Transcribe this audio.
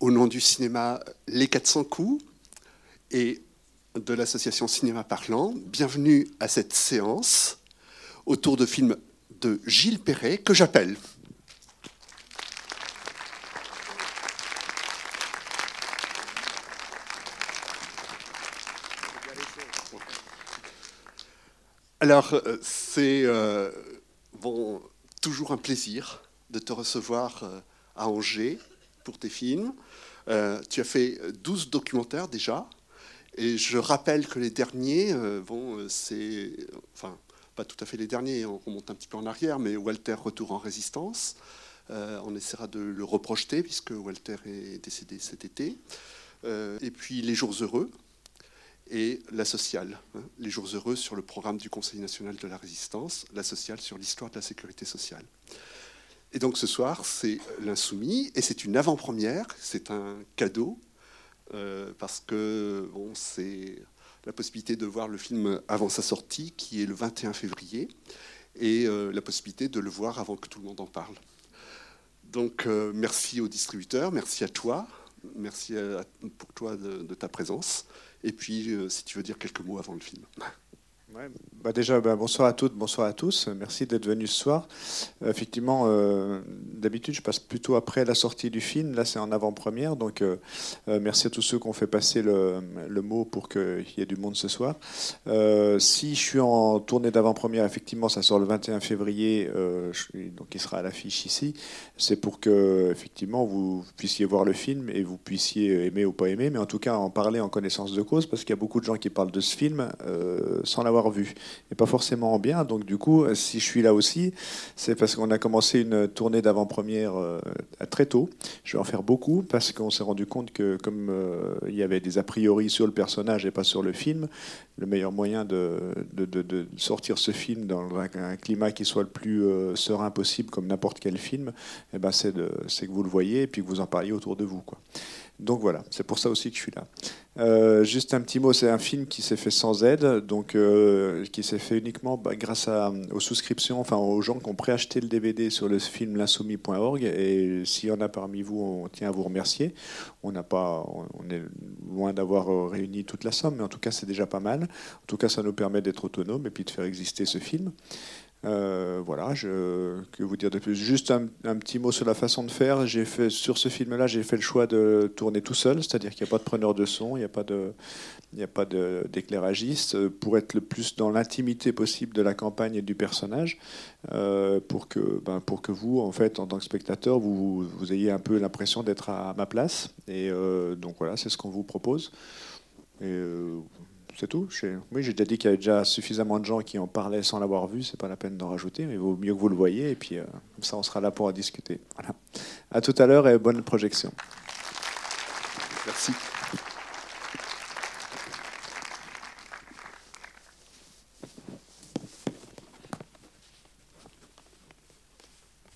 au nom du cinéma Les 400 coups et de l'association Cinéma Parlant, bienvenue à cette séance autour de films de Gilles Perret que j'appelle. Alors, euh, c'est euh, toujours un plaisir de te recevoir euh, à Angers pour tes films. tu as fait 12 documentaires déjà. Et je rappelle que les derniers, bon, c'est. Enfin, pas tout à fait les derniers, on remonte un petit peu en arrière, mais Walter Retour en résistance. on essaiera de le reprojeter, puisque Walter est décédé cet été. et puis Les Jours Heureux, et la sociale, hein, les jours heureux sur le programme du Conseil national de la résistance, la sociale sur l'histoire de la sécurité sociale. Et donc ce soir, c'est l'insoumis, et c'est une avant-première, c'est un cadeau, euh, parce que bon, c'est la possibilité de voir le film avant sa sortie, qui est le 21 février, et euh, la possibilité de le voir avant que tout le monde en parle. Donc euh, merci aux distributeurs, merci à toi, merci pour toi de ta présence. Et puis, si tu veux dire quelques mots avant le film. Bah déjà, bah, bonsoir à toutes, bonsoir à tous. Merci d'être venus ce soir. effectivement, euh, d'habitude, je passe plutôt après la sortie du film. Là, c'est en avant-première. Donc, euh, merci à tous ceux qui ont fait passer le, mot pour qu'il y ait du monde ce soir. si je suis en tournée d'avant-première, effectivement, ça sort le 21 février. donc, il sera à l'affiche ici. C'est pour que, effectivement, vous puissiez voir le film et vous puissiez aimer ou pas aimer, mais en tout cas en parler en connaissance de cause, parce qu'il y a beaucoup de gens qui parlent de ce film sans l'avoir vu, et pas forcément bien. Donc du coup, si je suis là aussi, c'est parce qu'on a commencé une tournée d'avant-première euh, très tôt. Je vais en faire beaucoup parce qu'on s'est rendu compte que comme euh, il y avait des a priori sur le personnage et pas sur le film, le meilleur moyen de, sortir ce film dans un, climat qui soit le plus euh, serein possible, comme n'importe quel film, eh ben c'est que vous le voyez et puis que vous en parliez autour de vous. Quoi. Donc voilà, c'est pour ça aussi que je suis là. Euh, juste un petit mot, c'est un film qui s'est fait sans aide, donc euh, qui s'est fait uniquement bah, grâce aux souscriptions, enfin aux gens qui ont préacheté le DVD sur le film l'insoumis.org. Et s'il y en a parmi vous, on tient à vous remercier. On n'a pas, on est loin d'avoir euh, réuni toute la somme, mais en tout cas c'est déjà pas mal. En tout cas, ça nous permet d'être autonomes et puis de faire exister ce film. Euh, voilà, je, que vous dire de plus? Juste un, petit mot sur la façon de faire. J'ai fait sur ce film-là, j'ai fait le choix de tourner tout seul, c'est-à-dire qu'il n'y a pas de preneur de son, il n'y a pas d'éclairagiste, pour être le plus dans l'intimité possible de la campagne et du personnage, euh, pour que, ben, pour que vous, en fait, en tant que spectateur, vous, ayez un peu l'impression d'être à ma place. Et euh, donc voilà, c'est ce qu'on vous propose. C'est tout. Oui, j'ai déjà dit qu'il y avait déjà suffisamment de gens qui en parlaient sans l'avoir vu. C'est pas la peine d'en rajouter, mais il vaut mieux que vous le voyez. Et puis, euh, comme ça, on sera là pour en discuter. Voilà. À tout à l'heure et bonne projection. Merci.